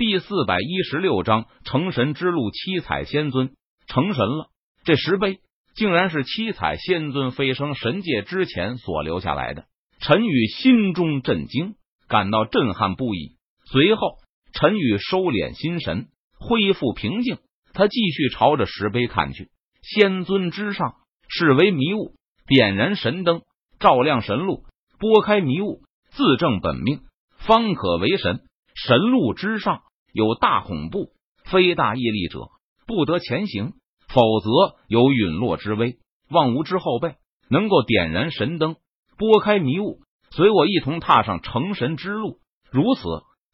第四百一十六章成神之路，七彩仙尊成神了。这石碑竟然是七彩仙尊飞升神界之前所留下来的。陈宇心中震惊，感到震撼不已。随后，陈宇收敛心神，恢复平静。他继续朝着石碑看去。仙尊之上，视为迷雾，点燃神灯，照亮神路，拨开迷雾，自证本命，方可为神。神路之上。有大恐怖，非大毅力者不得前行，否则有陨落之危。望吾之后辈能够点燃神灯，拨开迷雾，随我一同踏上成神之路。如此，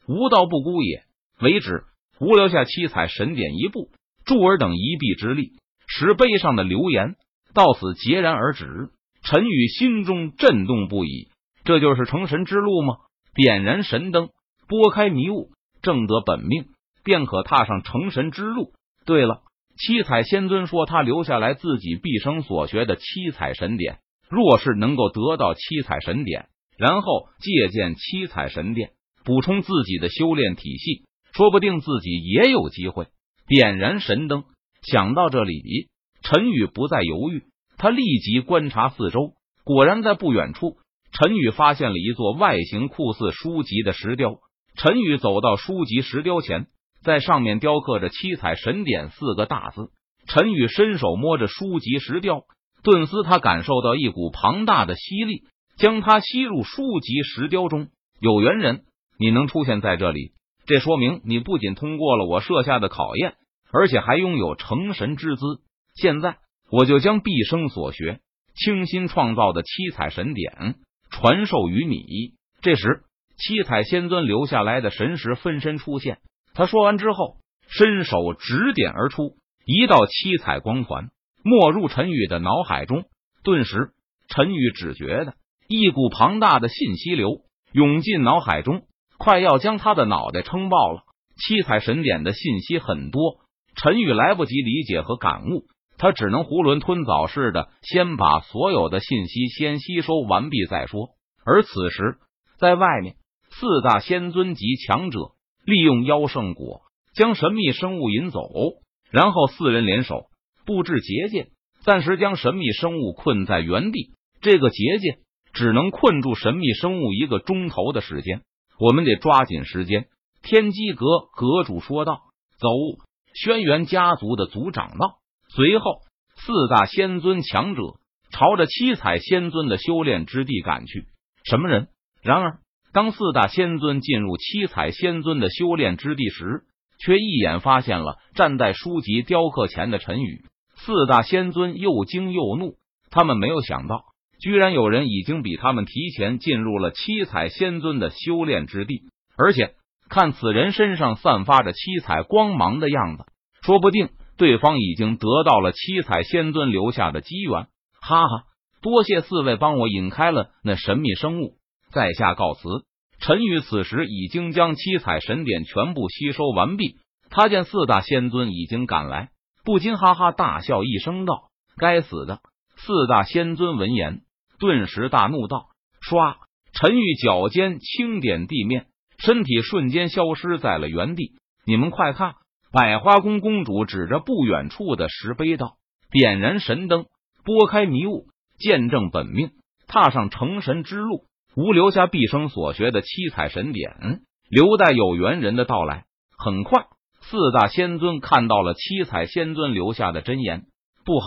无道不孤也。为止，吾留下七彩神典一部，助尔等一臂之力。石碑上的留言到此截然而止。陈宇心中震动不已。这就是成神之路吗？点燃神灯，拨开迷雾。正得本命，便可踏上成神之路。对了，七彩仙尊说他留下来自己毕生所学的七彩神典，若是能够得到七彩神典，然后借鉴七彩神殿，补充自己的修炼体系，说不定自己也有机会点燃神灯。想到这里，陈宇不再犹豫，他立即观察四周。果然，在不远处，陈宇发现了一座外形酷似书籍的石雕。陈宇走到书籍石雕前，在上面雕刻着“七彩神典”四个大字。陈宇伸手摸着书籍石雕，顿时他感受到一股庞大的吸力，将他吸入书籍石雕中。有缘人，你能出现在这里，这说明你不仅通过了我设下的考验，而且还拥有成神之姿。现在，我就将毕生所学、倾心创造的七彩神典传授于你。这时。七彩仙尊留下来的神识分身出现。他说完之后，伸手指点而出，一道七彩光团没入陈宇的脑海中。顿时，陈宇只觉得一股庞大的信息流涌进脑海中，快要将他的脑袋撑爆了。七彩神典的信息很多，陈宇来不及理解和感悟，他只能囫囵吞枣似的先把所有的信息先吸收完毕再说。而此时，在外面。四大仙尊级强者利用妖圣果将神秘生物引走，然后四人联手布置结界，暂时将神秘生物困在原地。这个结界只能困住神秘生物一个钟头的时间，我们得抓紧时间。天机阁阁主说道：“走！”轩辕家族的族长道。随后，四大仙尊强者朝着七彩仙尊的修炼之地赶去。什么人？然而。当四大仙尊进入七彩仙尊的修炼之地时，却一眼发现了站在书籍雕刻前的陈宇。四大仙尊又惊又怒，他们没有想到，居然有人已经比他们提前进入了七彩仙尊的修炼之地，而且看此人身上散发着七彩光芒的样子，说不定对方已经得到了七彩仙尊留下的机缘。哈哈，多谢四位帮我引开了那神秘生物。在下告辞。陈宇此时已经将七彩神典全部吸收完毕。他见四大仙尊已经赶来，不禁哈哈大笑一声，道：“该死的！”四大仙尊闻言，顿时大怒道：“唰！”陈宇脚尖轻点地面，身体瞬间消失在了原地。你们快看！百花宫公主指着不远处的石碑道：“点燃神灯，拨开迷雾，见证本命，踏上成神之路。”吾留下毕生所学的七彩神典，留待有缘人的到来。很快，四大仙尊看到了七彩仙尊留下的真言。不好！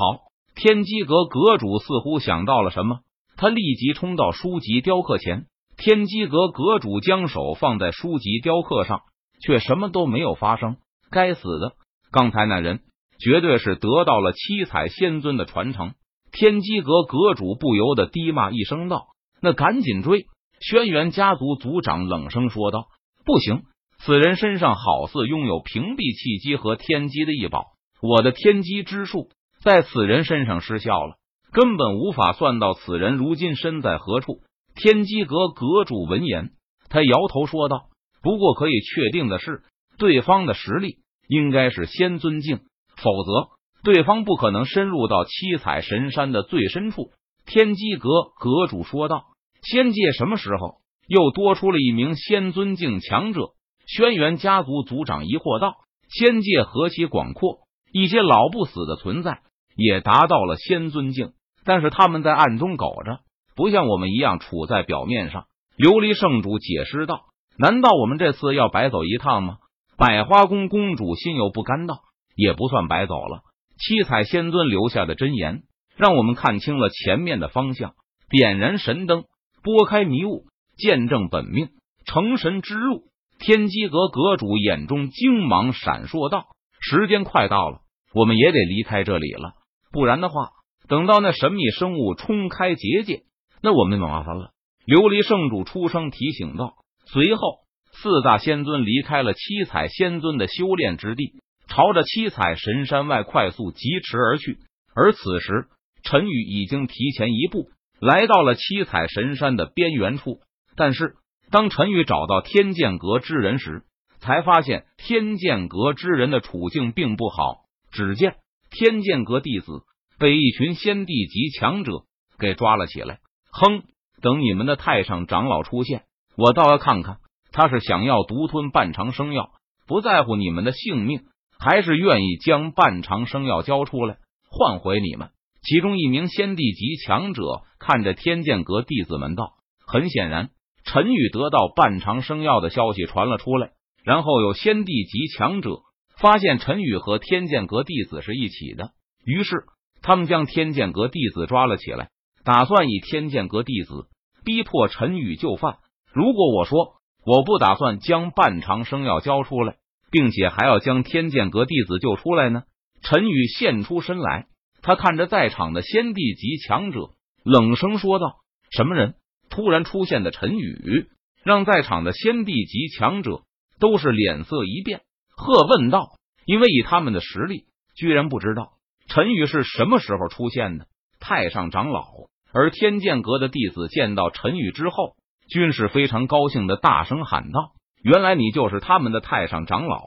天机阁阁主似乎想到了什么，他立即冲到书籍雕刻前。天机阁阁主将手放在书籍雕刻上，却什么都没有发生。该死的！刚才那人绝对是得到了七彩仙尊的传承。天机阁阁主不由得低骂一声道。那赶紧追！轩辕家族族长冷声说道：“不行，此人身上好似拥有屏蔽气机和天机的异宝，我的天机之术在此人身上失效了，根本无法算到此人如今身在何处。”天机阁阁主闻言，他摇头说道：“不过可以确定的是，对方的实力应该是仙尊境，否则对方不可能深入到七彩神山的最深处。”天机阁阁主说道。仙界什么时候又多出了一名仙尊境强者？轩辕家族族长疑惑道：“仙界何其广阔，一些老不死的存在也达到了仙尊境，但是他们在暗中苟着，不像我们一样处在表面上。”琉璃圣主解释道：“难道我们这次要白走一趟吗？”百花宫公主心有不甘道：“也不算白走了。七彩仙尊留下的真言，让我们看清了前面的方向，点燃神灯，拨开迷雾，见证本命成神之路。”天机阁阁主眼中精芒闪烁道：“时间快到了，我们也得离开这里了，不然的话，等到那神秘生物冲开结界，那我们麻烦了。”琉璃圣主出声提醒道。随后，四大仙尊离开了七彩仙尊的修炼之地，朝着七彩神山外快速疾驰而去。而此时，陈宇已经提前一步来到了七彩神山的边缘处，但是。当陈宇找到天剑阁之人时，才发现天剑阁之人的处境并不好。只见天剑阁弟子被一群仙帝级强者给抓了起来。哼，等你们的太上长老出现，我倒要看看他是想要独吞半长生药，不在乎你们的性命，还是愿意将半长生药交出来换回你们。其中一名仙帝级强者看着天剑阁弟子们道：“很显然。”陈宇得到半长生药的消息传了出来，然后有先帝级强者发现陈宇和天剑阁弟子是一起的，于是他们将天剑阁弟子抓了起来，打算以天剑阁弟子逼迫陈宇就范。如果我说我不打算将半长生药交出来，并且还要将天剑阁弟子救出来呢？陈宇现出身来，他看着在场的先帝级强者，冷声说道：“什么人？”突然出现的陈宇，让在场的先帝级强者都是脸色一变，喝问道：“因为以他们的实力，居然不知道陈宇是什么时候出现的。”太上长老，而天剑阁的弟子见到陈宇之后，均是非常高兴的，大声喊道：“原来你就是他们的太上长老！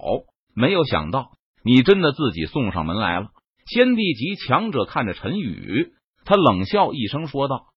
没有想到你真的自己送上门来了。”先帝级强者看着陈宇，他冷笑一声说道。